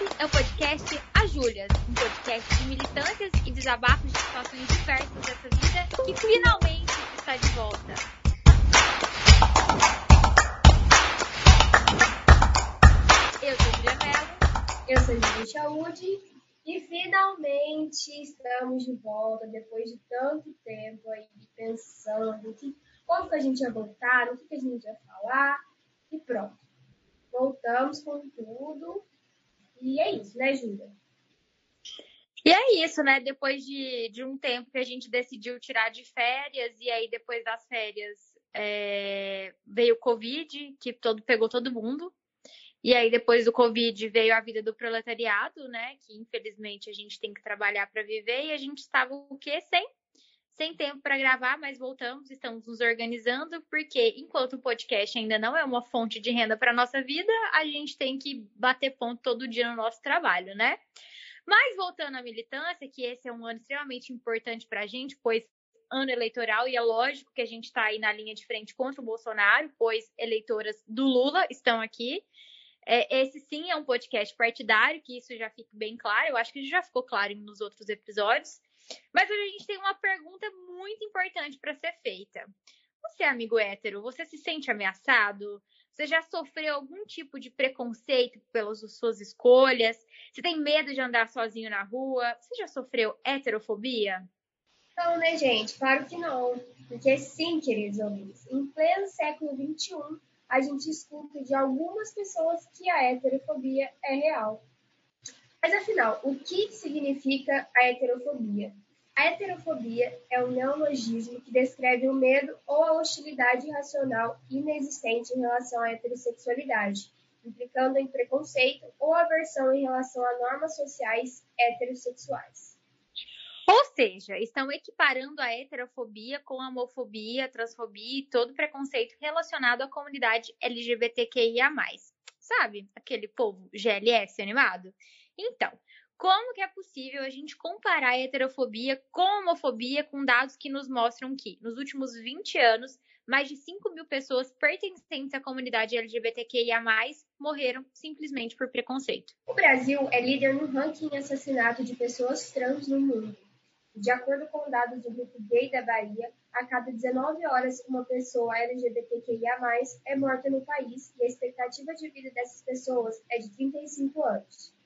É o podcast A Júlias, um podcast de militâncias e desabafos de situações diversas dessa vida que finalmente está de volta. Eu sou Julia Mello. Eu sou Julia Chaude e finalmente estamos de volta depois de tanto tempo aí pensando que, como que a gente ia voltar, o que, que a gente ia falar e pronto. Voltamos com tudo e é isso, né, Júlia? E é isso, né? Depois de, de um tempo que a gente decidiu tirar de férias, e aí depois das férias é, veio o Covid, que todo, pegou todo mundo. E aí, depois do Covid, veio a vida do proletariado, né? Que infelizmente a gente tem que trabalhar para viver, e a gente estava o quê? Sem, sem tempo para gravar, mas voltamos, estamos nos organizando, porque enquanto o podcast ainda não é uma fonte de renda para nossa vida, a gente tem que bater ponto todo dia no nosso trabalho, né? Mas voltando à militância, que esse é um ano extremamente importante para a gente, pois ano eleitoral, e é lógico que a gente está aí na linha de frente contra o Bolsonaro, pois eleitoras do Lula estão aqui. É, esse sim é um podcast partidário, que isso já fica bem claro. Eu acho que já ficou claro nos outros episódios. Mas hoje a gente tem uma pergunta muito importante para ser feita. Você, amigo hétero, você se sente ameaçado? Você já sofreu algum tipo de preconceito pelas suas escolhas? Você tem medo de andar sozinho na rua? Você já sofreu heterofobia? Não, né, gente? Claro que não. Porque sim, queridos ouvintes, em pleno século XXI, a gente escuta de algumas pessoas que a heterofobia é real. Mas afinal, o que significa a heterofobia? A heterofobia é um neologismo que descreve o medo ou a hostilidade irracional inexistente em relação à heterossexualidade, implicando em preconceito ou aversão em relação a normas sociais heterossexuais. Ou seja, estão equiparando a heterofobia com a homofobia, transfobia e todo preconceito relacionado à comunidade LGBTQIA. Sabe? Aquele povo GLS animado? Então, como que é possível a gente comparar a heterofobia com a homofobia com dados que nos mostram que, nos últimos 20 anos, mais de 5 mil pessoas pertencentes à comunidade LGBTQIA+, morreram simplesmente por preconceito. O Brasil é líder no ranking em assassinato de pessoas trans no mundo. De acordo com dados do Grupo Gay da Bahia, a cada 19 horas uma pessoa LGBTQIA+, é morta no país e a expectativa de vida dessas pessoas é de 35 anos.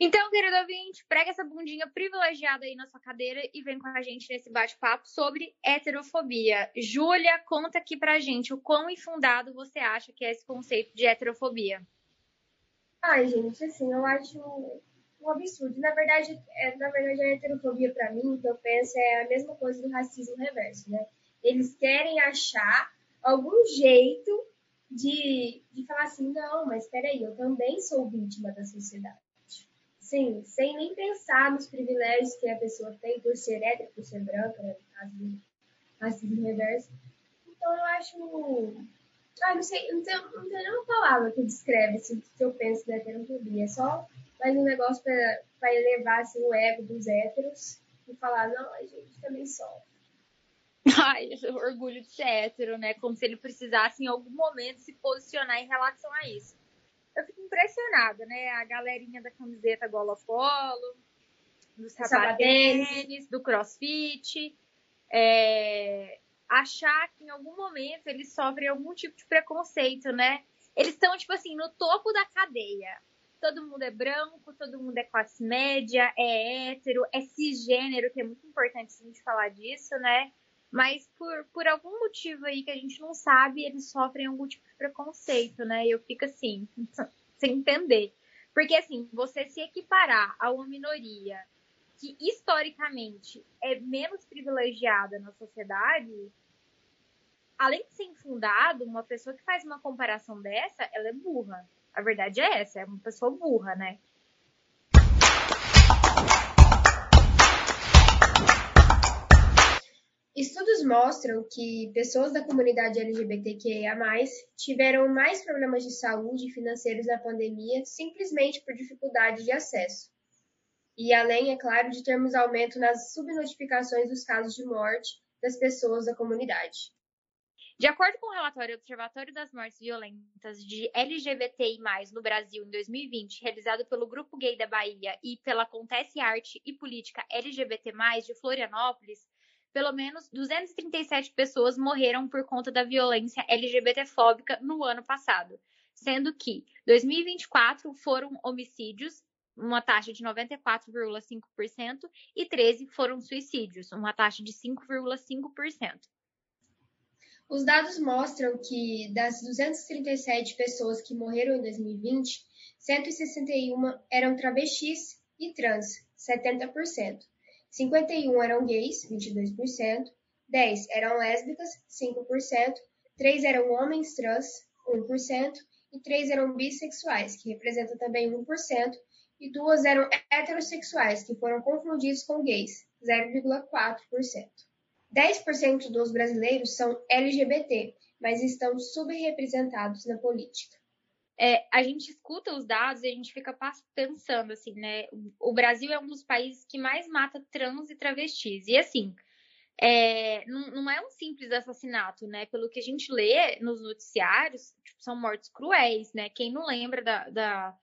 Então, querido ouvinte, prega essa bundinha privilegiada aí na sua cadeira e vem com a gente nesse bate-papo sobre heterofobia. Júlia, conta aqui pra gente o quão infundado você acha que é esse conceito de heterofobia. Ai, gente, assim, eu acho um absurdo. Na verdade, é, na verdade, a heterofobia, para mim, que eu penso, é a mesma coisa do racismo reverso, né? Eles querem achar algum jeito de, de falar assim, não, mas peraí, eu também sou vítima da sociedade. Sim, sem nem pensar nos privilégios que a pessoa tem por ser hétero, por ser branca, né, no caso reverso. Então, eu acho... Ah, não sei, não tem, não tem nenhuma palavra que descreve assim, o que eu penso da heterofobia. É só mas um negócio para elevar assim, o ego dos héteros e falar, não, a gente também sofre. Ai, orgulho de ser hétero, né? Como se ele precisasse em algum momento se posicionar em relação a isso. Eu fico impressionada, né? A galerinha da camiseta gola polo, do sapatênis, do crossfit, é... achar que em algum momento eles sofrem algum tipo de preconceito, né? Eles estão, tipo assim, no topo da cadeia todo mundo é branco, todo mundo é classe média, é hétero, é cisgênero, que é muito importante a gente falar disso, né? Mas por, por algum motivo aí que a gente não sabe, eles sofrem algum tipo de preconceito, né? E eu fico assim, sem entender. Porque assim, você se equiparar a uma minoria que historicamente é menos privilegiada na sociedade, além de ser infundado, uma pessoa que faz uma comparação dessa, ela é burra. A verdade é essa, é uma pessoa burra, né? Estudos mostram que pessoas da comunidade LGBTQIA+, tiveram mais problemas de saúde e financeiros na pandemia simplesmente por dificuldade de acesso. E além, é claro, de termos aumento nas subnotificações dos casos de morte das pessoas da comunidade. De acordo com o relatório Observatório das Mortes Violentas de LGBTI+, no Brasil em 2020, realizado pelo Grupo Gay da Bahia e pela Acontece Arte e Política LGBT+, de Florianópolis, pelo menos 237 pessoas morreram por conta da violência LGBTfóbica no ano passado, sendo que 2024 foram homicídios, uma taxa de 94,5%, e 13 foram suicídios, uma taxa de 5,5%. Os dados mostram que das 237 pessoas que morreram em 2020, 161 eram travestis e trans, 70%. 51 eram gays, 22%. 10 eram lésbicas, 5%. 3 eram homens trans, 1%. E 3 eram bissexuais, que representam também 1%. E duas eram heterossexuais, que foram confundidos com gays, 0,4%. 10% dos brasileiros são LGBT, mas estão subrepresentados na política. É, a gente escuta os dados e a gente fica pensando assim, né? O Brasil é um dos países que mais mata trans e travestis. E assim, é, não, não, é um simples assassinato, né? Pelo que a gente lê nos noticiários, tipo, são mortes cruéis, né? Quem não lembra da, da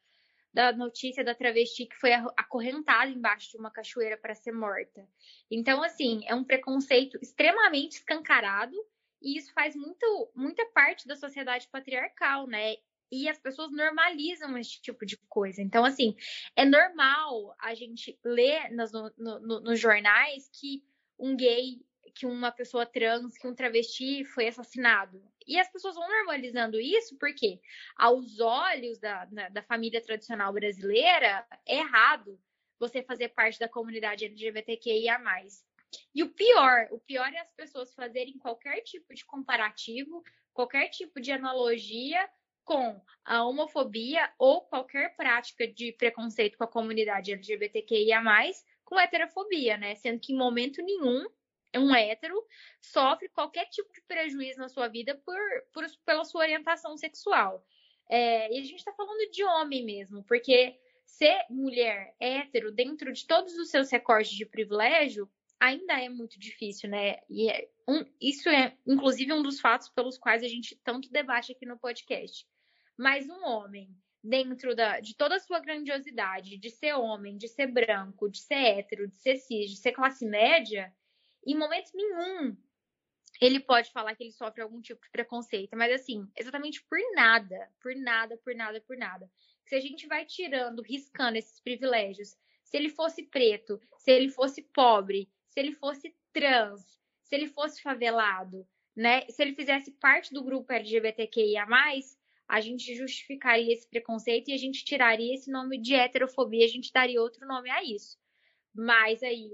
da notícia da travesti que foi acorrentada embaixo de uma cachoeira para ser morta. Então, assim, é um preconceito extremamente escancarado e isso faz muito, muita parte da sociedade patriarcal, né? E as pessoas normalizam esse tipo de coisa. Então, assim, é normal a gente ler nos, no, no, nos jornais que um gay que uma pessoa trans, que um travesti foi assassinado. E as pessoas vão normalizando isso porque, aos olhos da, da família tradicional brasileira, é errado você fazer parte da comunidade LGBTQIA. E o pior, o pior é as pessoas fazerem qualquer tipo de comparativo, qualquer tipo de analogia com a homofobia ou qualquer prática de preconceito com a comunidade LGBTQIA, com heterofobia, né? Sendo que em momento nenhum um hétero sofre qualquer tipo de prejuízo na sua vida por, por pela sua orientação sexual. É, e a gente está falando de homem mesmo, porque ser mulher hétero dentro de todos os seus recortes de privilégio ainda é muito difícil, né? E é um, isso é, inclusive, um dos fatos pelos quais a gente tanto debate aqui no podcast. Mas um homem, dentro da, de toda a sua grandiosidade, de ser homem, de ser branco, de ser hétero, de ser cis, de ser classe média, em momento nenhum ele pode falar que ele sofre algum tipo de preconceito, mas assim, exatamente por nada, por nada, por nada, por nada. Se a gente vai tirando, riscando esses privilégios, se ele fosse preto, se ele fosse pobre, se ele fosse trans, se ele fosse favelado, né? Se ele fizesse parte do grupo LGBTQIA+, a gente justificaria esse preconceito e a gente tiraria esse nome de heterofobia, a gente daria outro nome a isso. Mas aí,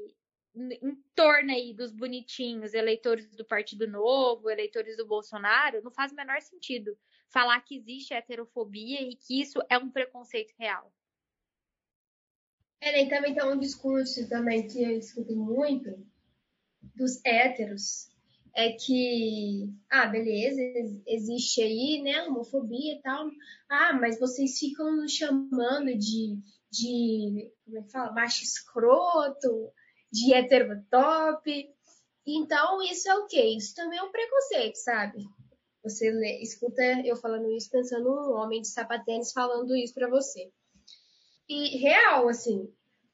em torno aí dos bonitinhos, eleitores do Partido Novo, eleitores do Bolsonaro, não faz o menor sentido falar que existe heterofobia e que isso é um preconceito real. É, e também tem um discurso também que eu escuto muito dos héteros, é que, ah, beleza, existe aí, né, homofobia e tal, ah, mas vocês ficam nos chamando de, de, como é que fala, macho escroto, de heterotop. Então, isso é o quê? Isso também é um preconceito, sabe? Você lê, escuta eu falando isso pensando um homem de sapatênis falando isso para você. E real, assim.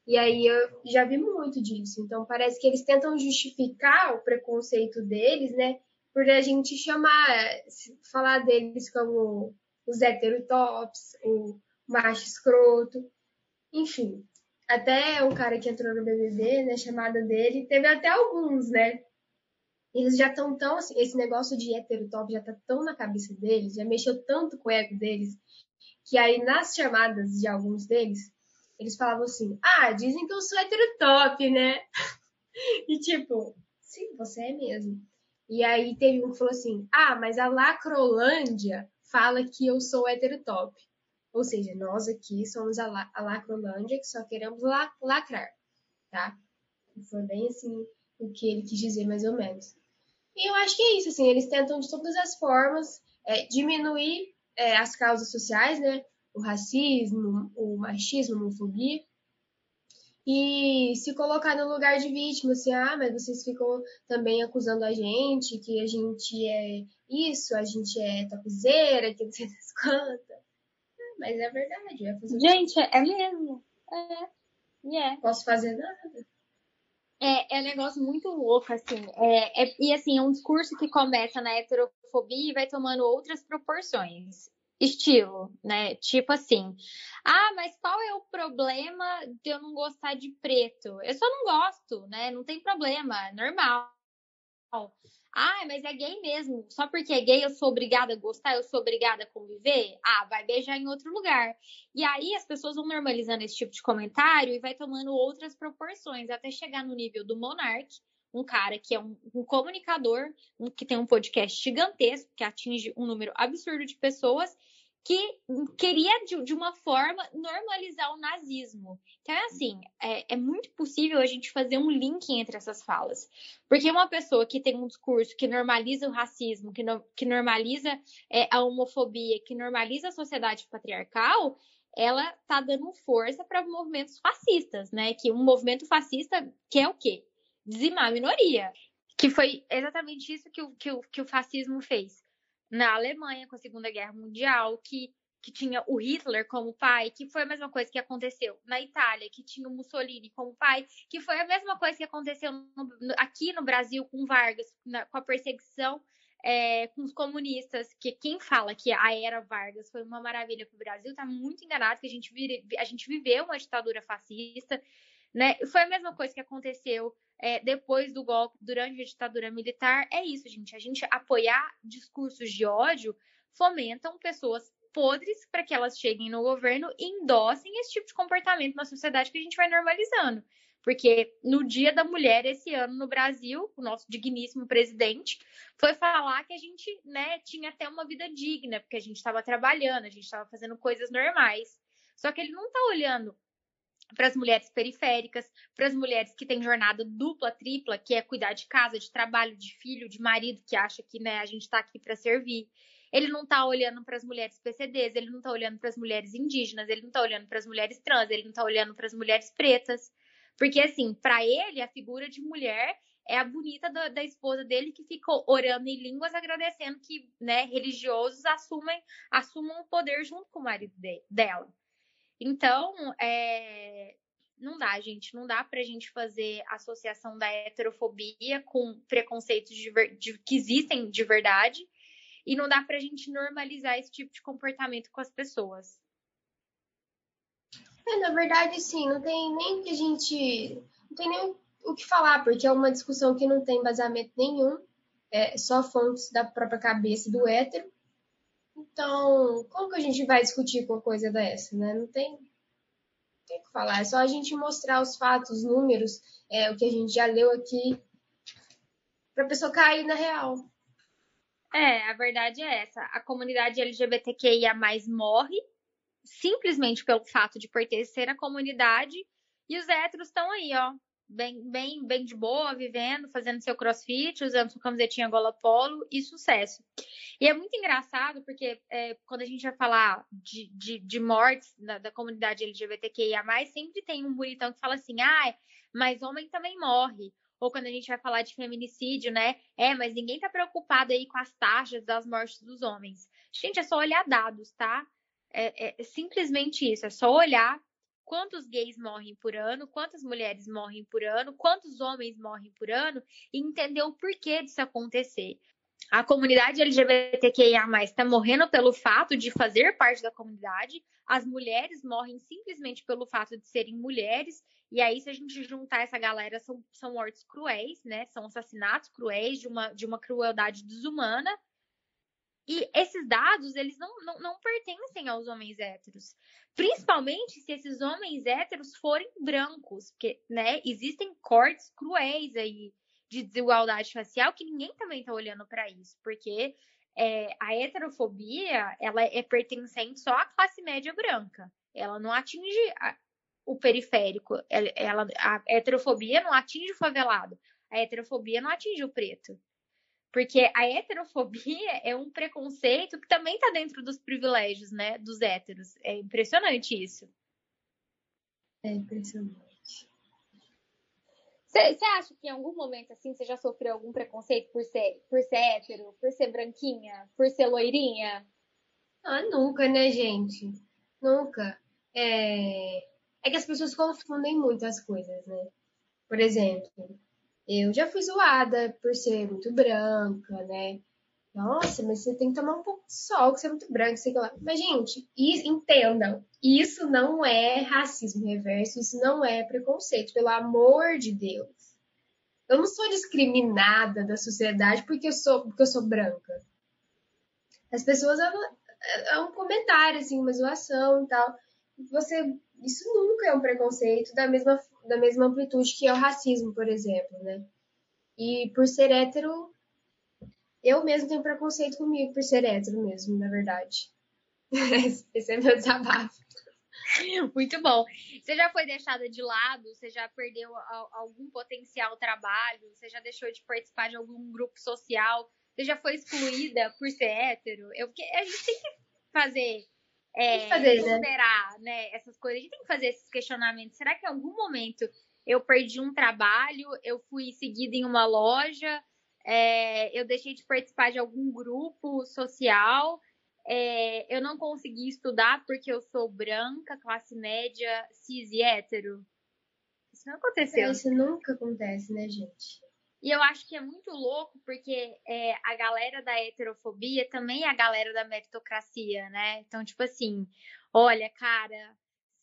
E aí eu já vi muito disso. Então parece que eles tentam justificar o preconceito deles, né? Por a gente chamar, falar deles como os heterotops, o macho escroto. Enfim, até o cara que entrou no BBB, né, chamada dele, teve até alguns, né? Eles já estão tão, assim, esse negócio de heterotop já tá tão na cabeça deles, já mexeu tanto com o ego deles, que aí nas chamadas de alguns deles, eles falavam assim, ah, dizem que eu sou heterotop, né? e tipo, sim, você é mesmo. E aí teve um que falou assim, ah, mas a Lacrolândia fala que eu sou heterotop. Ou seja, nós aqui somos a, la a Lacrolândia que só queremos la lacrar, tá? Foi bem assim o que ele quis dizer, mais ou menos. E eu acho que é isso, assim, eles tentam de todas as formas é, diminuir é, as causas sociais, né? O racismo, o machismo, a homofobia. e se colocar no lugar de vítima, assim, ah, mas vocês ficam também acusando a gente, que a gente é isso, a gente é tapizeira, que não sei das quantas. Mas é verdade. É gente, é mesmo. É. Yeah. Posso fazer nada. É, é um negócio muito louco, assim. É, é, e assim, é um discurso que começa na heterofobia e vai tomando outras proporções estilo, né? Tipo assim, ah, mas qual é o problema de eu não gostar de preto? Eu só não gosto, né? Não tem problema, é normal. Ah, mas é gay mesmo. Só porque é gay eu sou obrigada a gostar, eu sou obrigada a conviver? Ah, vai beijar em outro lugar. E aí as pessoas vão normalizando esse tipo de comentário e vai tomando outras proporções, até chegar no nível do Monark, um cara que é um, um comunicador, um, que tem um podcast gigantesco, que atinge um número absurdo de pessoas, que queria, de, de, uma forma, normalizar o nazismo. Então, é assim, é, é, muito possível a gente fazer um link entre essas falas. Porque uma pessoa que tem um discurso que normaliza o racismo, que, no, que normaliza é, a homofobia, que normaliza a sociedade patriarcal, ela tá dando força para movimentos fascistas, né? Que um movimento fascista quer o quê? Dizimar a minoria. Que foi exatamente isso que o, que o, que o fascismo fez na Alemanha com a Segunda Guerra Mundial, que, que tinha o Hitler como pai, que foi a mesma coisa que aconteceu na Itália, que tinha o Mussolini como pai, que foi a mesma coisa que aconteceu no, aqui no Brasil com Vargas, na, com a perseguição é, com os comunistas, que quem fala que a era Vargas foi uma maravilha para o Brasil está muito enganado, que a gente, vire, a gente viveu uma ditadura fascista, né? Foi a mesma coisa que aconteceu é, depois do golpe, durante a ditadura militar, é isso, gente. A gente apoiar discursos de ódio fomentam pessoas podres para que elas cheguem no governo e endossem esse tipo de comportamento na sociedade que a gente vai normalizando. Porque no Dia da Mulher, esse ano no Brasil, o nosso digníssimo presidente foi falar que a gente né, tinha até uma vida digna, porque a gente estava trabalhando, a gente estava fazendo coisas normais. Só que ele não está olhando para as mulheres periféricas, para as mulheres que têm jornada dupla, tripla, que é cuidar de casa, de trabalho, de filho, de marido, que acha que né, a gente está aqui para servir. Ele não está olhando para as mulheres PCDs, ele não está olhando para as mulheres indígenas, ele não está olhando para as mulheres trans, ele não está olhando para as mulheres pretas. Porque, assim, para ele, a figura de mulher é a bonita da, da, esposa dele que ficou orando em línguas, agradecendo que né, religiosos assumem, assumam o poder junto com o marido de, dela. Então, é, não dá, gente. Não dá pra gente fazer associação da heterofobia com preconceitos de, de, que existem de verdade. E não dá pra gente normalizar esse tipo de comportamento com as pessoas. É, na verdade, sim, não tem nem que a gente. Não tem nem o que falar, porque é uma discussão que não tem embasamento nenhum. É só fontes da própria cabeça do hétero. Então, como que a gente vai discutir com uma coisa dessa, né? Não tem, tem o que falar. É só a gente mostrar os fatos, os números, é, o que a gente já leu aqui, para a pessoa cair na real. É, a verdade é essa. A comunidade LGBTQIA morre simplesmente pelo fato de pertencer à comunidade e os héteros estão aí, ó, bem, bem, bem de boa, vivendo, fazendo seu crossfit, usando sua camisetinha gola polo e sucesso. E é muito engraçado porque é, quando a gente vai falar de, de, de mortes da, da, comunidade LGBTQIA, sempre tem um bonitão que fala assim, ah, mas homem também morre. Ou quando a gente vai falar de feminicídio, né? É, mas ninguém tá preocupado aí com as taxas das mortes dos homens. Gente, é só olhar dados, tá? É, é simplesmente isso, é só olhar quantos gays morrem por ano, quantas mulheres morrem por ano, quantos homens morrem por ano e entender o porquê disso acontecer. A comunidade LGBTQIA está morrendo pelo fato de fazer parte da comunidade, as mulheres morrem simplesmente pelo fato de serem mulheres, e aí, se a gente juntar essa galera, são, são mortes cruéis, né? São assassinatos cruéis de uma, de uma crueldade desumana. E esses dados, eles não, não, não pertencem aos homens héteros. Principalmente se esses homens héteros forem brancos, porque, né, existem cortes cruéis aí de desigualdade facial que ninguém também tá olhando para isso, porque é, a heterofobia, ela é pertencente só à classe média branca. Ela não atinge a, o periférico. Ela, ela, a heterofobia não atinge o favelado. A heterofobia não atinge o preto. Porque a heterofobia é um preconceito que também está dentro dos privilégios, né, dos héteros. É impressionante isso. É impressionante. Você acha que em algum momento assim você já sofreu algum preconceito por ser, por ser hétero, por ser branquinha, por ser loirinha? Ah, nunca, né, gente? Nunca. É... é que as pessoas confundem muito as coisas, né? Por exemplo, eu já fui zoada por ser muito branca, né? Nossa, mas você tem que tomar um pouco de sol, que você é muito branco, sei lá. Mas, gente, entendam, isso não é racismo reverso, isso não é preconceito, pelo amor de Deus. Eu não sou discriminada da sociedade porque eu sou, porque eu sou branca. As pessoas é um comentário, assim, uma zoação e tal. Você, isso nunca é um preconceito da mesma, da mesma amplitude que é o racismo, por exemplo, né? E por ser hétero, eu mesmo tenho preconceito comigo por ser hétero mesmo, na verdade. Esse é meu desabafo. Muito bom. Você já foi deixada de lado? Você já perdeu algum potencial trabalho? Você já deixou de participar de algum grupo social? Você já foi excluída por ser hétero? Eu, a gente tem que fazer, é, que fazer ponderar, né? né? essas coisas. A gente tem que fazer esses questionamentos. Será que em algum momento eu perdi um trabalho? Eu fui seguida em uma loja? É, eu deixei de participar de algum grupo social? É, eu não consegui estudar porque eu sou branca, classe média, cis e hétero? Isso não aconteceu. Isso nunca acontece, né, gente? E eu acho que é muito louco porque é, a galera da heterofobia também é a galera da meritocracia, né? Então, tipo assim, olha, cara,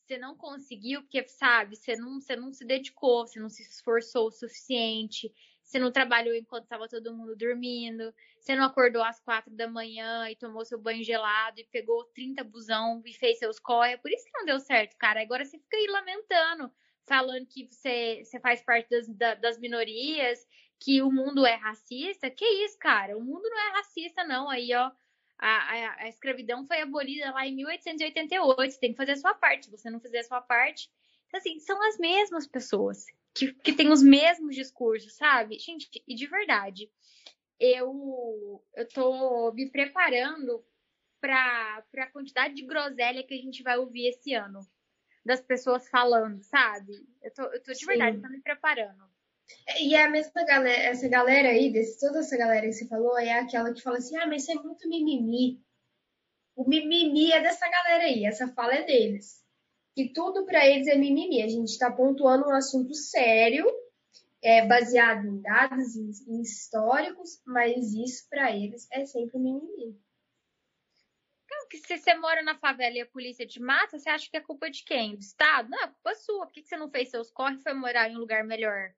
você não conseguiu porque, sabe, você não, você não se dedicou, você não se esforçou o suficiente, você não trabalhou enquanto estava todo mundo dormindo, você não acordou às quatro da manhã e tomou seu banho gelado e pegou 30 busão e fez seus corre. Por isso que não deu certo, cara. Agora você fica aí lamentando, falando que você, você faz parte das, das minorias que o mundo é racista. Que isso, cara? O mundo não é racista, não. Aí, ó, a, a, a escravidão foi abolida lá em 1888. Você tem que fazer a sua parte. Se você não fizer a sua parte. Então, assim, são as mesmas pessoas que, que têm os mesmos discursos, sabe? Gente, e de verdade, eu, eu tô me preparando para a quantidade de groselha que a gente vai ouvir esse ano. Das pessoas falando, sabe? Eu tô, eu tô de Sim. verdade, tô me preparando. E é a mesma galera, essa galera aí, desse, toda essa galera que você falou, é aquela que fala assim, ah, mas isso é muito mimimi. O mimimi é dessa galera aí, essa fala é deles. Que tudo para eles é mimimi. A gente está pontuando um assunto sério, é, baseado em dados, em, em históricos, mas isso para eles é sempre mimimi. que se você mora na favela e a polícia te mata, você acha que é culpa de quem? Do Estado? Não, é culpa sua. Por que você não fez seus corres e foi morar em um lugar melhor?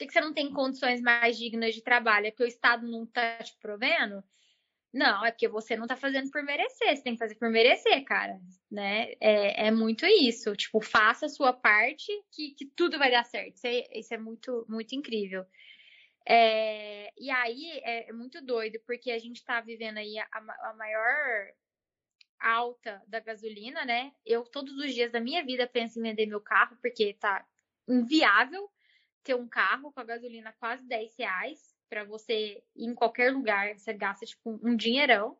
Por que você não tem condições mais dignas de trabalho? É porque o Estado não está te provendo? Não, é porque você não está fazendo por merecer. Você tem que fazer por merecer, cara. Né? É, é muito isso. Tipo, faça a sua parte que, que tudo vai dar certo. Isso é, isso é muito, muito incrível. É, e aí é, é, muito doido, porque a gente está vivendo aí a, a maior alta da gasolina, né? Eu todos os dias da minha vida penso em vender meu carro, porque tá inviável ter um carro com a gasolina quase 10 reais para você ir em qualquer lugar, você gasta tipo um dinheirão.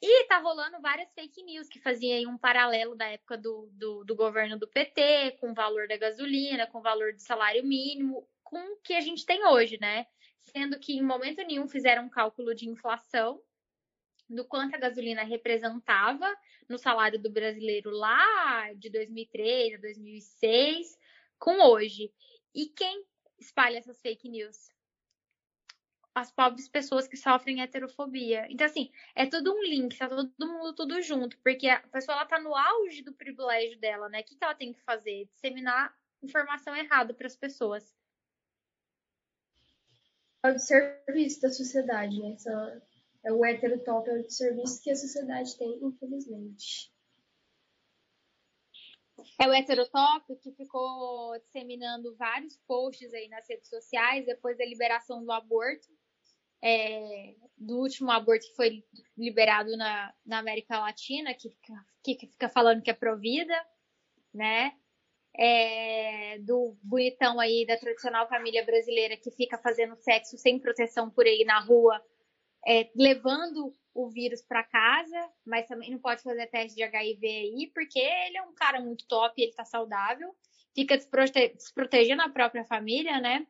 E tá rolando várias fake news que faziam aí um paralelo da época do, do, do, governo do PT, com o valor da gasolina, com o valor do salário mínimo, com o que a gente tem hoje, né? Sendo que em momento nenhum fizeram um cálculo de inflação do quanto a gasolina representava no salário do brasileiro lá de 2003 a 2006 com hoje. E quem espalha essas fake news? As pobres pessoas que sofrem heterofobia. Então, assim, é tudo um link, tá todo mundo tudo junto, porque a pessoa ela tá no auge do privilégio dela, né? O que, que ela tem que fazer? Disseminar informação errada para as pessoas. É o serviço da sociedade, né? É o heterotop, é o serviço que a sociedade tem, infelizmente. É o Heterotop que ficou disseminando vários posts aí nas redes sociais depois da liberação do aborto, é, do último aborto que foi liberado na, na América Latina, que fica, que fica falando que é provida, né? É, do bonitão aí da tradicional família brasileira que fica fazendo sexo sem proteção por aí na rua, é, levando o vírus para casa, mas também não pode fazer teste de HIV aí, porque ele é um cara muito top, ele tá saudável. fica desprote desprotegendo a própria família, né?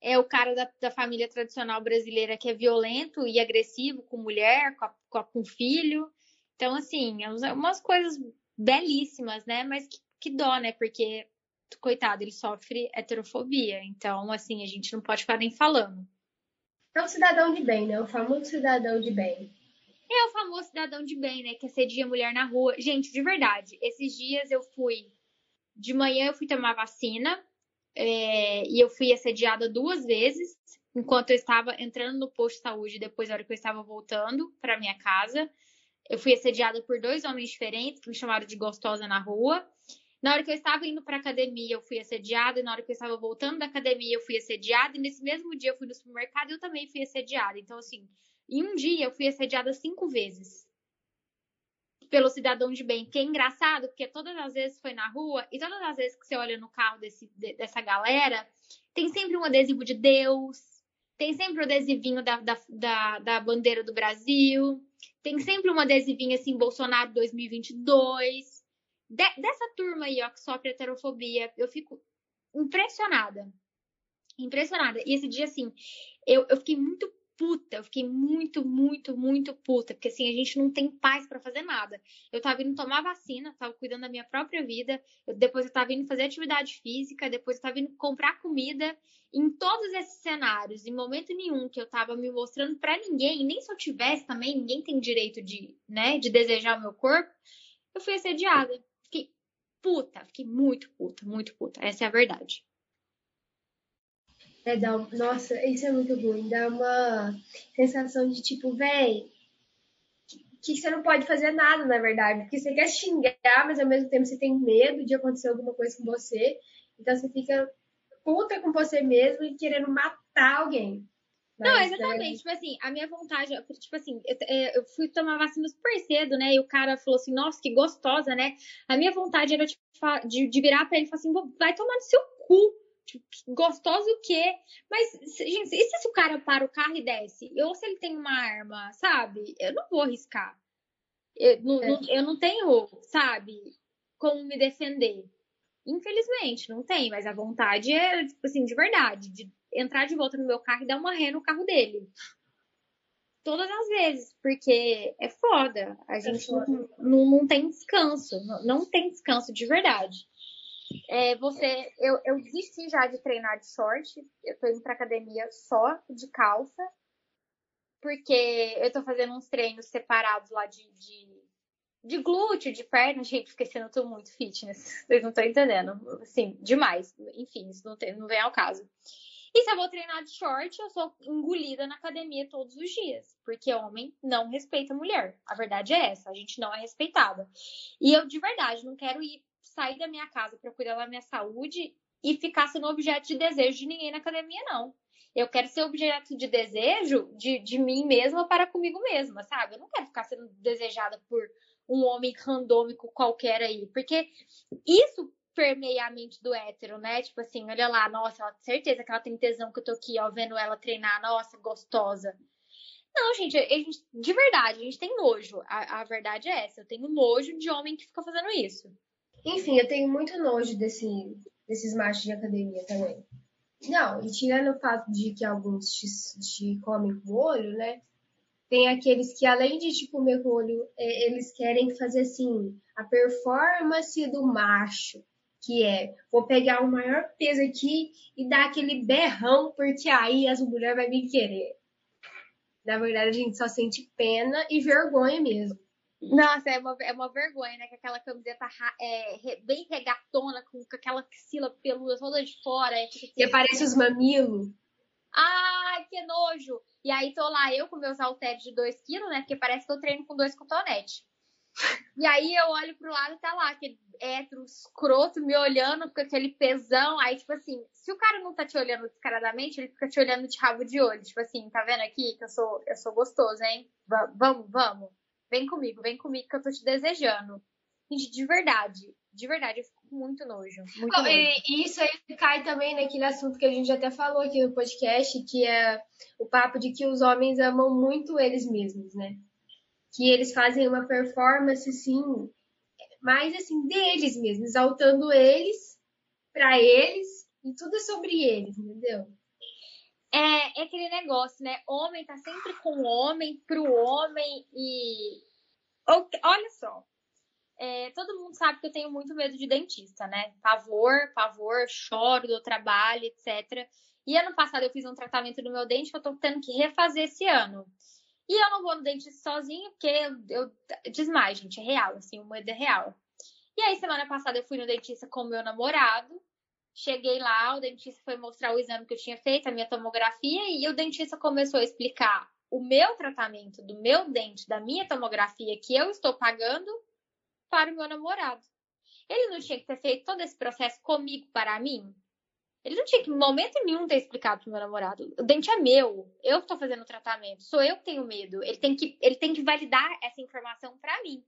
É o cara da, da, família tradicional brasileira que é violento e agressivo com mulher, com, com, a, com filho. Então, assim, é umas coisas belíssimas, né? Mas que, que dó, né? Porque, coitado, ele sofre heterofobia. Então, assim, a gente não pode ficar nem falando. É um cidadão de bem, né? O famoso cidadão de bem. É o famoso cidadão de bem, né? Que assedia mulher na rua. Gente, de verdade, esses dias eu fui. De manhã eu fui tomar vacina é, e eu fui assediada duas vezes enquanto eu estava entrando no posto de saúde, depois da hora que eu estava voltando para minha casa. Eu fui assediada por dois homens diferentes que me chamaram de gostosa na rua. Na hora que eu estava indo para academia, eu fui assediada, e na hora que eu estava voltando da academia, eu fui assediada, e nesse mesmo dia eu fui no supermercado e eu também fui assediada. Então, assim, em um dia eu fui assediada cinco vezes pelo cidadão de bem, que é engraçado, porque todas as vezes foi na rua e todas as vezes que você olha no carro desse, dessa galera, tem sempre um adesivo de Deus, tem sempre o um adesivinho da, da, da, da, bandeira do Brasil, tem sempre um adesivinho assim, Bolsonaro 2022. De, dessa turma aí, ó, que sofre heterofobia, eu fico impressionada. Impressionada. E esse dia, assim, eu, eu fiquei muito puta, eu fiquei muito, muito, muito puta, porque assim, a gente não tem paz para fazer nada. Eu tava indo tomar vacina, tava cuidando da minha própria vida, eu, depois eu tava indo fazer atividade física, depois eu tava indo comprar comida. Em todos esses cenários, em momento nenhum que eu tava me mostrando para ninguém, nem se eu tivesse também, ninguém tem direito de, né, de desejar o meu corpo, eu fui assediada. Puta, fiquei muito puta, muito puta. Essa é a verdade. É, dá, nossa, isso é muito ruim. Dá uma sensação de tipo, véi, que você não pode fazer nada, na verdade. Porque você quer xingar, mas ao mesmo tempo você tem medo de acontecer alguma coisa com você. Então você fica puta com você mesmo e querendo matar alguém. Mas, não, exatamente. É... Tipo assim, a minha vontade, tipo assim, eu, é, eu, fui tomar vacina super cedo, né? E o cara falou assim, nossa, que gostosa, né? A minha vontade era tipo, de, de virar pra ele e falar assim, vai tomar no seu cu. Tipo, gostoso o quê? Mas, gente, e se o cara para o carro e desce? Ou se ele tem uma arma, sabe? Eu não vou arriscar. Eu não, é. não, eu não tenho, sabe, como me defender. Infelizmente, não tem, mas a vontade é, tipo assim, de verdade, de entrar de volta no meu carro e dar uma ré no carro dele. Todas as vezes, porque é foda. A é gente foda. Não, não, não, tem descanso. Não, não tem descanso de verdade. É, você, eu, eu desisti já de treinar de short. Eu tô indo pra academia só de calça. Porque eu tô fazendo uns treinos separados lá de, de, de glúteo, de perna. Gente, fiquei sendo tudo muito fitness. Vocês não estão entendendo. Assim, demais. Enfim, isso não, tem, não vem ao caso. E se eu vou treinar de short, eu sou engolida na academia todos os dias. Porque homem não respeita mulher. A verdade é essa, a gente não é respeitada. E eu, de verdade, não quero ir sair da minha casa para cuidar da minha saúde e ficar sendo objeto de desejo de ninguém na academia, não. Eu quero ser objeto de desejo de, de mim mesma para comigo mesma, sabe? Eu não quero ficar sendo desejada por um homem randômico qualquer aí. Porque isso permeia a mente do hétero, né? Tipo assim, olha lá, nossa, ela, certeza que ela tem tesão que eu tô aqui, ó, vendo ela treinar, nossa, gostosa. Não, gente, a gente, de verdade, a gente tem nojo. A, a verdade é essa, eu tenho nojo de homem que fica fazendo isso. Enfim, eu tenho muito nojo desse, desses machos de academia também. Não, e tirando o fato de que alguns te, te comem com o olho, né? Tem aqueles que, além de te comer com o olho, é, eles querem fazer assim, a performance do macho, que é vou pegar o maior peso aqui e dar aquele berrão, porque aí as mulheres vão me querer. Na verdade, a gente só sente pena e vergonha mesmo. Nossa, é uma, é uma vergonha, né? Com aquela camiseta é, bem regatona, com, com aquela axila peluda toda de fora. É, tipo, assim, aparece os mamilos. Ai, que nojo! E aí tô lá, eu com meus halteres de 2 quilos, né? Porque parece que eu treino com dois cotonetes. E aí eu olho pro lado e tá lá, aquele hétero escroto me olhando com aquele pesão. Aí, tipo assim, se o cara não tá te olhando descaradamente, ele fica te olhando de rabo de olho. Tipo assim, tá vendo aqui que eu sou, eu sou gostoso, hein? V vamos, vamos. Vem comigo, vem comigo que eu tô te desejando. Gente, de verdade, de verdade, eu fico com muito nojo. Muito oh, nojo. E isso aí cai também naquele assunto que a gente até falou aqui no podcast, que é o papo de que os homens amam muito eles mesmos, né? Que eles fazem uma performance, assim, mais assim, deles mesmos, exaltando eles para eles e tudo é sobre eles, entendeu? É, é aquele negócio, né? Homem tá sempre com o homem, pro homem e. Olha só. É, todo mundo sabe que eu tenho muito medo de dentista, né? Pavor, pavor, choro do trabalho, etc. E ano passado eu fiz um tratamento no meu dente que eu tô tendo que refazer esse ano. E eu não vou no dentista sozinho, porque eu, eu desmaio, gente, é real, assim, o medo é real. E aí, semana passada, eu fui no dentista com o meu namorado. Cheguei lá, o dentista foi mostrar o exame que eu tinha feito, a minha tomografia, e o dentista começou a explicar o meu tratamento do meu dente, da minha tomografia que eu estou pagando para o meu namorado. Ele não tinha que ter feito todo esse processo comigo para mim? Ele não tinha que, em momento nenhum, ter explicado pro meu namorado. O dente é meu. Eu que tô fazendo o tratamento. Sou eu que tenho medo. Ele tem que, ele tem que validar essa informação para mim.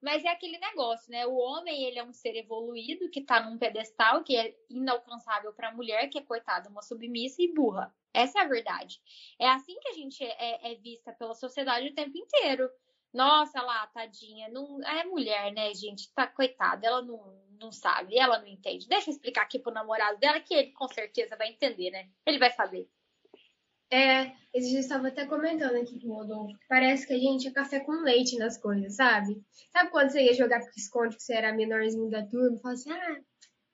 Mas é aquele negócio, né? O homem, ele é um ser evoluído que tá num pedestal que é inalcançável para a mulher, que é coitada, uma submissa e burra. Essa é a verdade. É assim que a gente é, é vista pela sociedade o tempo inteiro. Nossa, lá, tadinha, não é mulher, né, gente? Tá coitada, ela não, não sabe, ela não entende. Deixa eu explicar aqui pro namorado dela que ele com certeza vai entender, né? Ele vai saber. É, esse dia estava até comentando aqui com o Rodolfo. Parece que a gente é café com leite nas coisas, sabe? Sabe quando você ia jogar esconde que você era menorzinho da turma? Fala assim, ah,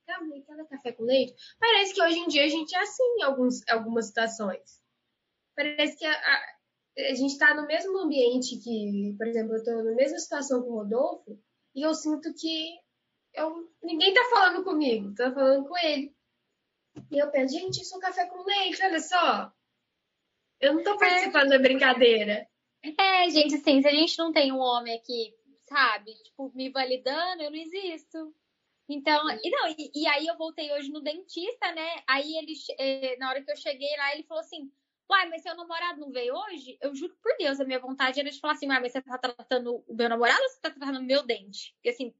calma aí, cada café com leite. Parece que hoje em dia a gente é assim em alguns, algumas situações. Parece que a, a, a gente está no mesmo ambiente que, por exemplo, eu estou na mesma situação com o Rodolfo e eu sinto que eu, ninguém tá falando comigo, tô falando com ele. E eu penso, gente, isso é um café com leite, olha só. Eu não tô participando é. da brincadeira. É, gente, assim, se a gente não tem um homem aqui, sabe, tipo, me validando, eu não existo. Então, e não, e, e aí eu voltei hoje no dentista, né? Aí ele, eh, na hora que eu cheguei lá, ele falou assim: Uai, mas seu namorado não veio hoje? Eu juro por Deus, a minha vontade era de falar assim: Uai, mas você tá tratando o meu namorado ou você tá tratando o meu dente? Porque assim,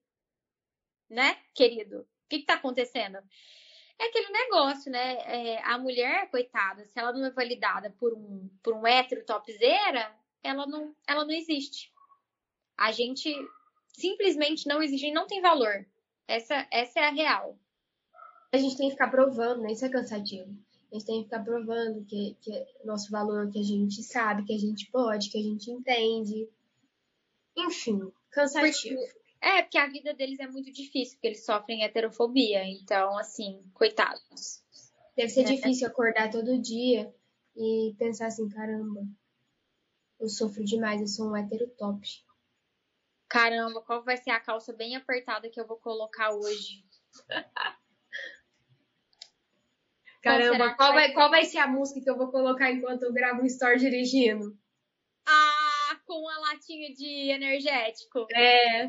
né, querido? O que, que tá acontecendo? É aquele negócio, né? É, a mulher, coitada, se ela não é validada por um, por um hétero topzera, ela não, ela não existe. A gente simplesmente não existe, não tem valor. Essa, essa é a real. A gente tem que ficar provando, né? Isso é cansativo. A gente tem que ficar provando que, que nosso valor, que a gente sabe, que a gente pode, que a gente entende. Enfim, cansativo. Porque é, porque a vida deles é muito difícil, porque eles sofrem heterofobia. Então, assim, coitados. Deve ser é. difícil acordar todo dia e pensar assim, caramba, eu sofro demais, eu sou um hétero top. Caramba, qual vai ser a calça bem apertada que eu vou colocar hoje? Caramba, qual, vai, qual vai ser a música que eu vou colocar enquanto eu gravo um story dirigindo? Ah, com a latinha de energético. É.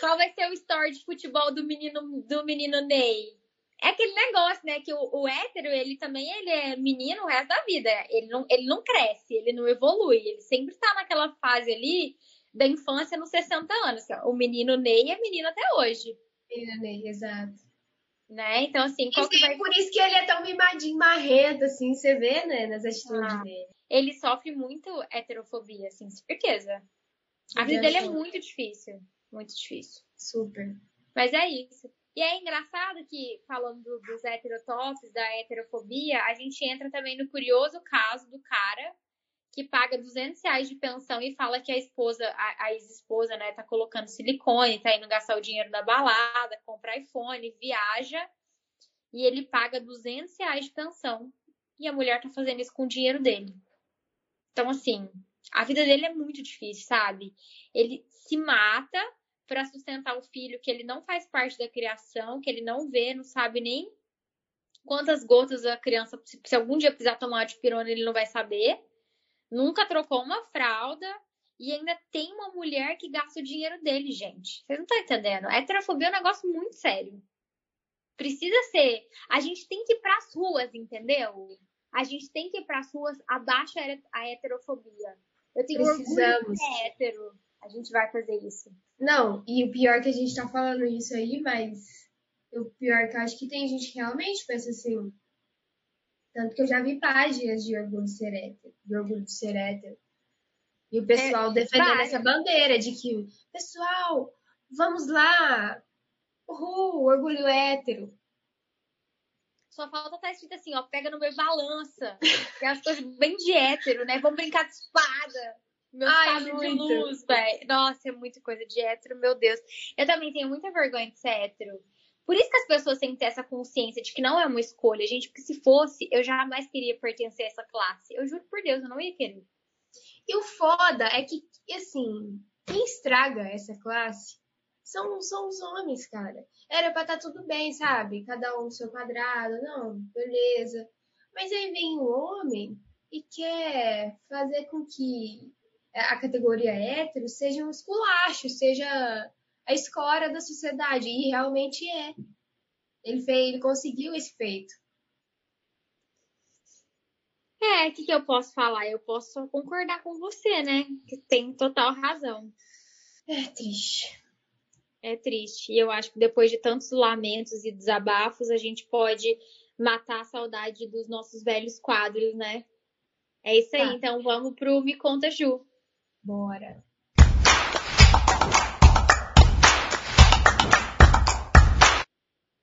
Qual vai ser o story de futebol do menino, do menino Ney? É aquele negócio, né? Que o, o hétero, ele também ele é menino o resto da vida. Ele não, ele não cresce, ele não evolui. Ele sempre tá naquela fase ali da infância nos 60 anos. O menino Ney é menino até hoje. Menino Ney, exato. Né? Então, assim, qual que vai... Por isso que ele é tão mimadinho, marrento, assim, você vê, né, nas atitudes ah, dele. Ele sofre muito heterofobia, assim, certeza. A vida dele é muito difícil muito difícil. Super. Mas é isso. E é engraçado que, falando dos heterotops, da heterofobia, a gente entra também no curioso caso do cara que paga 200 reais de pensão e fala que a esposa, a, a ex-esposa, né, tá colocando silicone, tá indo gastar o dinheiro da balada, compra iPhone, viaja, e ele paga 200 reais de pensão. E a mulher tá fazendo isso com o dinheiro dele. Então, assim, a vida dele é muito difícil, sabe? Ele se mata para sustentar o filho que ele não faz parte da criação, que ele não vê, não sabe nem quantas gotas a criança, se, algum dia precisar tomar de pirona, ele não vai saber. Nunca trocou uma fralda e ainda tem uma mulher que gasta o dinheiro dele, gente. Vocês não estão entendendo? A heterofobia é um negócio muito sério. Precisa ser. A gente tem que ir para as ruas, entendeu? A gente tem que ir para as ruas abaixo a heterofobia. Eu tenho Precisamos. ser hétero a gente vai fazer isso. Não, e o pior é que a gente tá falando isso aí, mas o pior é que eu acho que tem gente que realmente pensa assim. Tanto que eu já vi páginas de orgulho de ser hétero, de orgulho de ser hétero. E o pessoal é, defendendo vai. essa bandeira de que, pessoal, vamos lá, uhul, orgulho hétero. Só falta estar tá escrito assim, ó, pega no meu balança. Que é as coisas bem de hétero, né? Vamos brincar de espada. Meu Ai, de luz, velho. Nossa, é muita coisa de hétero, meu Deus. Eu também tenho muita vergonha de ser hétero. Por isso que as pessoas têm que ter essa consciência de que não é uma escolha, gente. Porque se fosse, eu jamais queria pertencer a essa classe. Eu juro por Deus, eu não ia querer. E o foda é que, assim, quem estraga essa classe são, são os homens, cara. Era pra estar tá tudo bem, sabe? Cada um no seu quadrado, não, beleza. Mas aí vem o homem e quer fazer com que a categoria hétero seja um esculacho, seja a escória da sociedade. E realmente é. Ele, fez, ele conseguiu esse feito. É, o que, que eu posso falar? Eu posso só concordar com você, né? Que tem total razão. É triste. É triste. E eu acho que depois de tantos lamentos e desabafos, a gente pode matar a saudade dos nossos velhos quadros, né? É isso aí. Tá. Então vamos pro Me Conta Ju. Bora.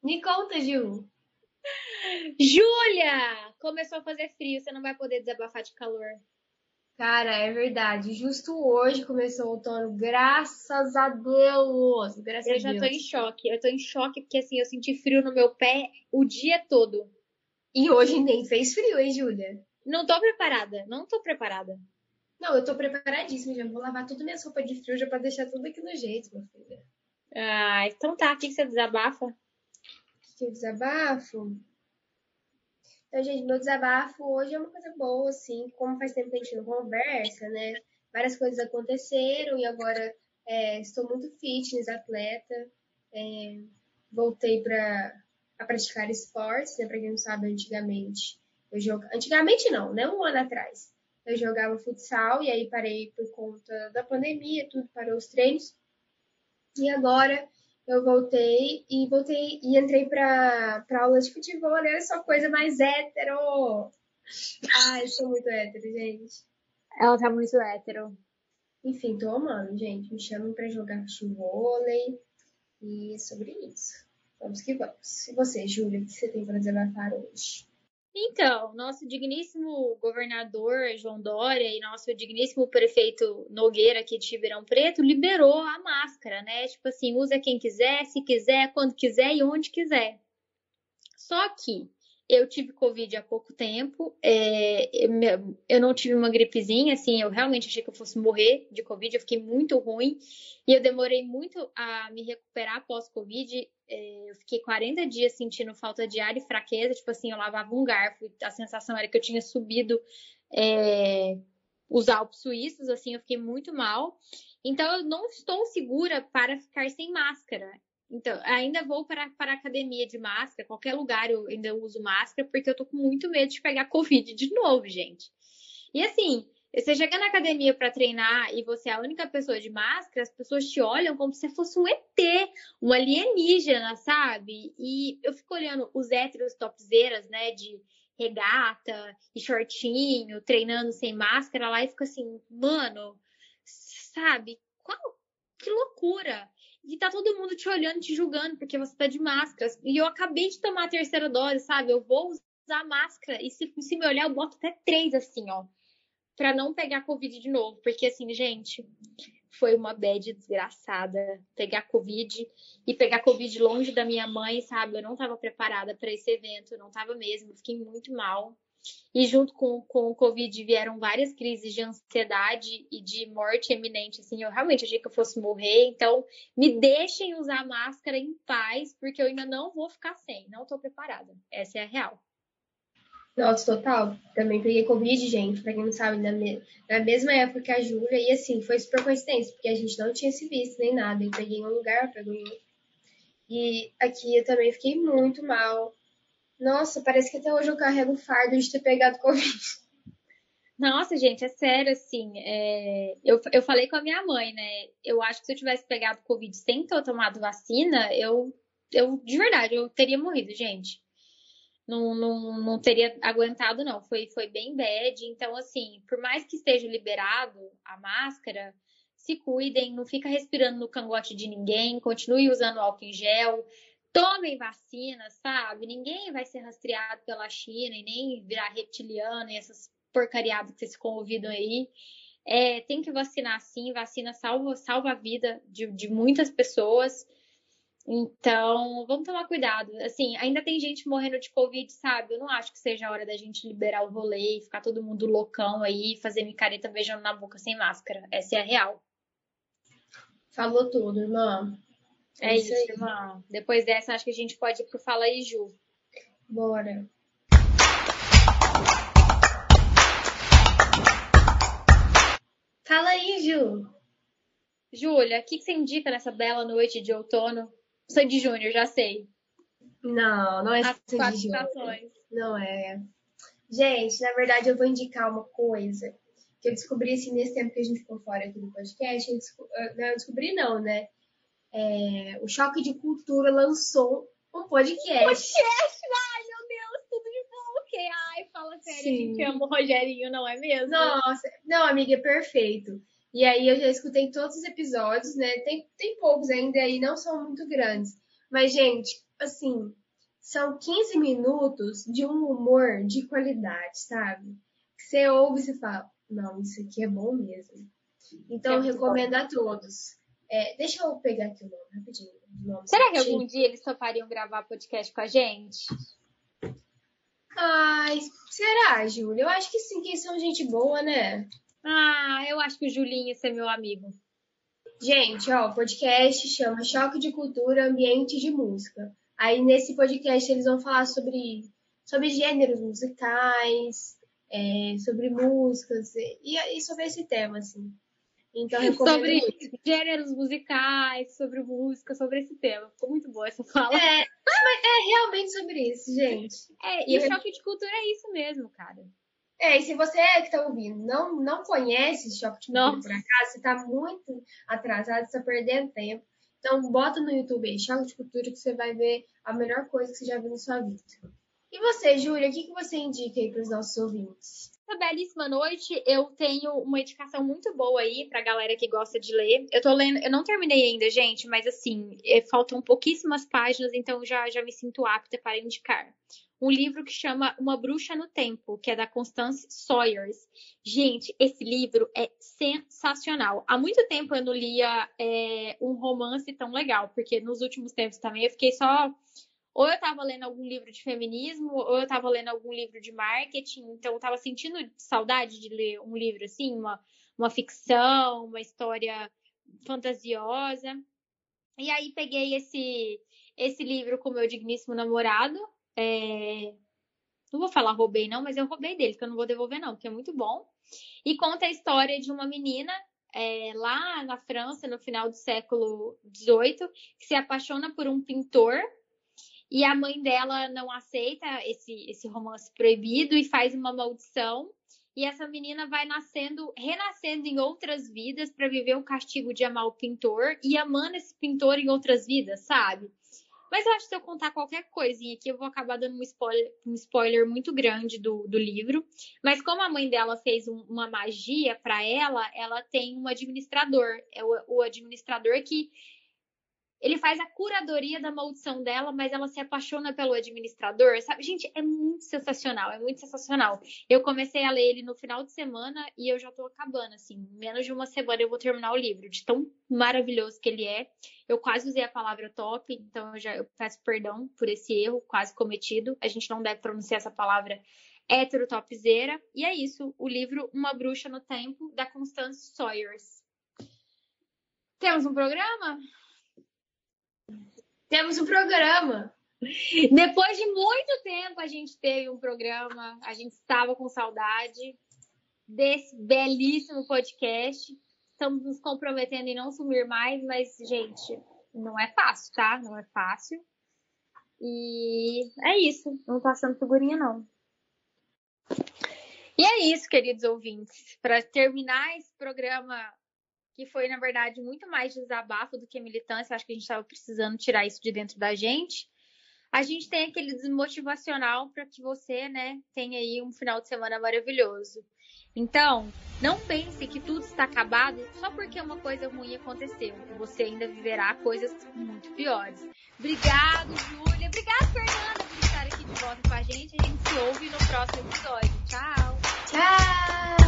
Me conta, Ju. Júlia! Começou a fazer frio, você não vai poder desabafar de calor. Cara, é verdade. Justo hoje começou o outono, graças a Deus. Graças eu a já Deus. tô em choque. Eu tô em choque porque assim, eu senti frio no meu pé o dia todo. E hoje nem fez frio, hein, Júlia? Não tô preparada, não tô preparada. Não, eu tô preparadíssima já. Vou lavar todas minhas roupas de frio já pra deixar tudo aqui no jeito, meu filho. Ah, então tá. O que você desabafa? O desabafo? Então, gente, meu desabafo hoje é uma coisa boa, assim. Como faz tempo que a gente não conversa, né? Várias coisas aconteceram e agora é, estou muito fitness, atleta. É, voltei para praticar esportes, né? Pra quem não sabe, antigamente. Eu jogo... Antigamente não, né? Um ano atrás eu jogava futsal e aí parei por conta da pandemia, tudo parou os treinos. E agora eu voltei e voltei e entrei para aula de futebol, né? Só coisa mais hétero. Ai, sou muito hétero, gente. Ela tá muito hétero. Enfim, tô amando, gente. Me chamam para jogar futebol e é sobre isso. Vamos que vamos. E você, Júlia, o que você tem para desabafar hoje? Então, nosso digníssimo governador João Dória e nosso digníssimo prefeito Nogueira aqui de Ribeirão Preto liberou a máscara, né? Tipo assim, usa quem quiser, se quiser, quando quiser e onde quiser. Só que eu tive Covid há pouco tempo, é, eu não tive uma gripezinha, assim, eu realmente achei que eu fosse morrer de Covid, eu fiquei muito ruim e eu demorei muito a me recuperar após Covid. É, eu fiquei 40 dias sentindo falta de ar e fraqueza, tipo assim, eu lavava um garfo, a sensação era que eu tinha subido é, os Alpes suíços, assim, eu fiquei muito mal. Então, eu não estou segura para ficar sem máscara. Então, ainda vou para, para a academia de máscara, qualquer lugar eu ainda uso máscara, porque eu tô com muito medo de pegar Covid de novo, gente. E assim, você chega na academia para treinar e você é a única pessoa de máscara, as pessoas te olham como se fosse um ET, um alienígena, sabe? E eu fico olhando os héteros topzeiras, né, de regata e shortinho, treinando sem máscara lá e fico assim, mano, sabe? Qual, que loucura! E tá todo mundo te olhando, te julgando, porque você tá de máscara. E eu acabei de tomar a terceira dose, sabe? Eu vou usar máscara e se, se me olhar, eu boto até três, assim, ó. Pra não pegar Covid de novo. Porque, assim, gente, foi uma bad desgraçada pegar Covid e pegar Covid longe da minha mãe, sabe? Eu não tava preparada para esse evento, não tava mesmo, fiquei muito mal. E junto com, com o Covid vieram várias crises de ansiedade e de morte eminente. Assim, eu realmente achei que eu fosse morrer. Então, me deixem usar máscara em paz, porque eu ainda não vou ficar sem. Não estou preparada. Essa é a real. Nossa, total. Também peguei Covid, gente, pra quem não sabe, na, me... na mesma época que a Júlia. E assim, foi super coincidência, porque a gente não tinha se visto nem nada. Eu peguei em um lugar, peguei em outro. E aqui eu também fiquei muito mal. Nossa, parece que até hoje eu carrego o fardo de ter pegado Covid. Nossa, gente, é sério, assim. É... Eu, eu falei com a minha mãe, né? Eu acho que se eu tivesse pegado Covid sem ter tomado vacina, eu, eu de verdade, eu teria morrido, gente. Não, não, não teria aguentado, não. Foi, foi bem bad. Então, assim, por mais que esteja liberado a máscara, se cuidem, não fica respirando no cangote de ninguém, continue usando álcool em gel, tomem vacina, sabe? Ninguém vai ser rastreado pela China e nem virar reptiliano e essas porcariadas que vocês ouvindo aí. É, tem que vacinar sim, vacina salva, salva a vida de, de muitas pessoas. Então, vamos tomar cuidado. Assim, ainda tem gente morrendo de Covid, sabe? Eu não acho que seja a hora da gente liberar o rolê e ficar todo mundo loucão aí, fazer micareta beijando na boca sem máscara. Essa é a real. Falou tudo, irmã. É, é isso, isso. Depois dessa, acho que a gente pode ir pro Fala aí, Ju. Bora. Fala aí, Ju. Júlia, o que, que você indica nessa bela noite de outono? Sandy Júnior, já sei. Não, não é As Sandy Júnior. Não é. Gente, na verdade, eu vou indicar uma coisa que eu descobri assim, nesse tempo que a gente ficou fora aqui do podcast. Eu descobri, não, eu descobri não, né? É, o Choque de Cultura lançou um podcast. Podcast! Ai, meu Deus, tudo de bom. Okay. Ai, fala sério, Sim. a gente ama o Rogerinho, não é mesmo? Nossa, não, amiga, é perfeito. E aí eu já escutei todos os episódios, né? Tem, tem poucos ainda aí, não são muito grandes. Mas, gente, assim, são 15 minutos de um humor de qualidade, sabe? Que você ouve e você fala, não, isso aqui é bom mesmo. Então, é eu recomendo bom. a todos. É, deixa eu pegar aqui o nome rapidinho. Nome Será que algum dia eles topariam gravar podcast com a gente? Ai, será, Júlia? Eu acho que sim, que são gente boa, né? Ah, eu acho que o Julinho é meu amigo. Gente, ó, o podcast chama Choque de Cultura, Ambiente de Música. Aí nesse podcast eles vão falar sobre, sobre gêneros musicais, é, sobre músicas e, e sobre esse tema, assim. Então, sobre muito. gêneros musicais, sobre música, sobre esse tema. Ficou muito boa essa fala. É, é realmente sobre isso, gente. É, e, e o choque de cultura é isso mesmo, cara. É, e se você que está ouvindo não, não conhece choque de cultura Nossa. por acaso, você está muito atrasado, está perdendo tempo. Então, bota no YouTube aí, choque de cultura, que você vai ver a melhor coisa que você já viu na sua vida. E você, Júlia, o que, que você indica aí para os nossos ouvintes? Uma belíssima noite. Eu tenho uma indicação muito boa aí pra galera que gosta de ler. Eu tô lendo, eu não terminei ainda, gente, mas assim, é, faltam pouquíssimas páginas, então já, já me sinto apta para indicar. Um livro que chama Uma Bruxa no Tempo, que é da Constance Sawyers. Gente, esse livro é sensacional. Há muito tempo eu não lia é, um romance tão legal, porque nos últimos tempos também eu fiquei só ou eu estava lendo algum livro de feminismo, ou eu estava lendo algum livro de marketing, então eu estava sentindo saudade de ler um livro assim, uma, uma ficção, uma história fantasiosa. E aí peguei esse, esse livro com meu digníssimo namorado. É... Não vou falar roubei, não, mas eu roubei dele, que eu não vou devolver, não, porque é muito bom. E conta a história de uma menina é, lá na França, no final do século XVIII, que se apaixona por um pintor e a mãe dela não aceita esse, esse romance proibido e faz uma maldição. E essa menina vai nascendo, renascendo em outras vidas para viver o castigo de amar o pintor e amando esse pintor em outras vidas, sabe? Mas eu acho que se eu contar qualquer coisinha aqui, eu vou acabar dando um spoiler, um spoiler muito grande do, do livro. Mas como a mãe dela fez um, uma magia para ela, ela tem um administrador. É o, o administrador que ele faz a curadoria da maldição dela, mas ela se apaixona pelo administrador, sabe? Gente, é muito sensacional, é muito sensacional. Eu comecei a ler ele no final de semana e eu já tô acabando, assim. Menos de uma semana eu vou terminar o livro, de tão maravilhoso que ele é. Eu quase usei a palavra top, então eu já eu peço perdão por esse erro quase cometido. A gente não deve pronunciar essa palavra heterotopzera. E é isso, o livro Uma Bruxa no Tempo, da Constance Sawyers. Temos um programa? Temos um programa. Depois de muito tempo a gente teve um programa, a gente estava com saudade desse belíssimo podcast. Estamos nos comprometendo em não sumir mais, mas, gente, não é fácil, tá? Não é fácil. E é isso. Não passando figurinha, não. E é isso, queridos ouvintes. Para terminar esse programa que foi, na verdade, muito mais desabafo do que militância. Acho que a gente estava precisando tirar isso de dentro da gente. A gente tem aquele desmotivacional para que você, né, tenha aí um final de semana maravilhoso. Então, não pense que tudo está acabado só porque uma coisa ruim aconteceu. Você ainda viverá coisas muito piores. Obrigado, Júlia. Obrigado, Fernanda, por estar aqui de volta com a gente. A gente se ouve no próximo episódio. Tchau. Tchau.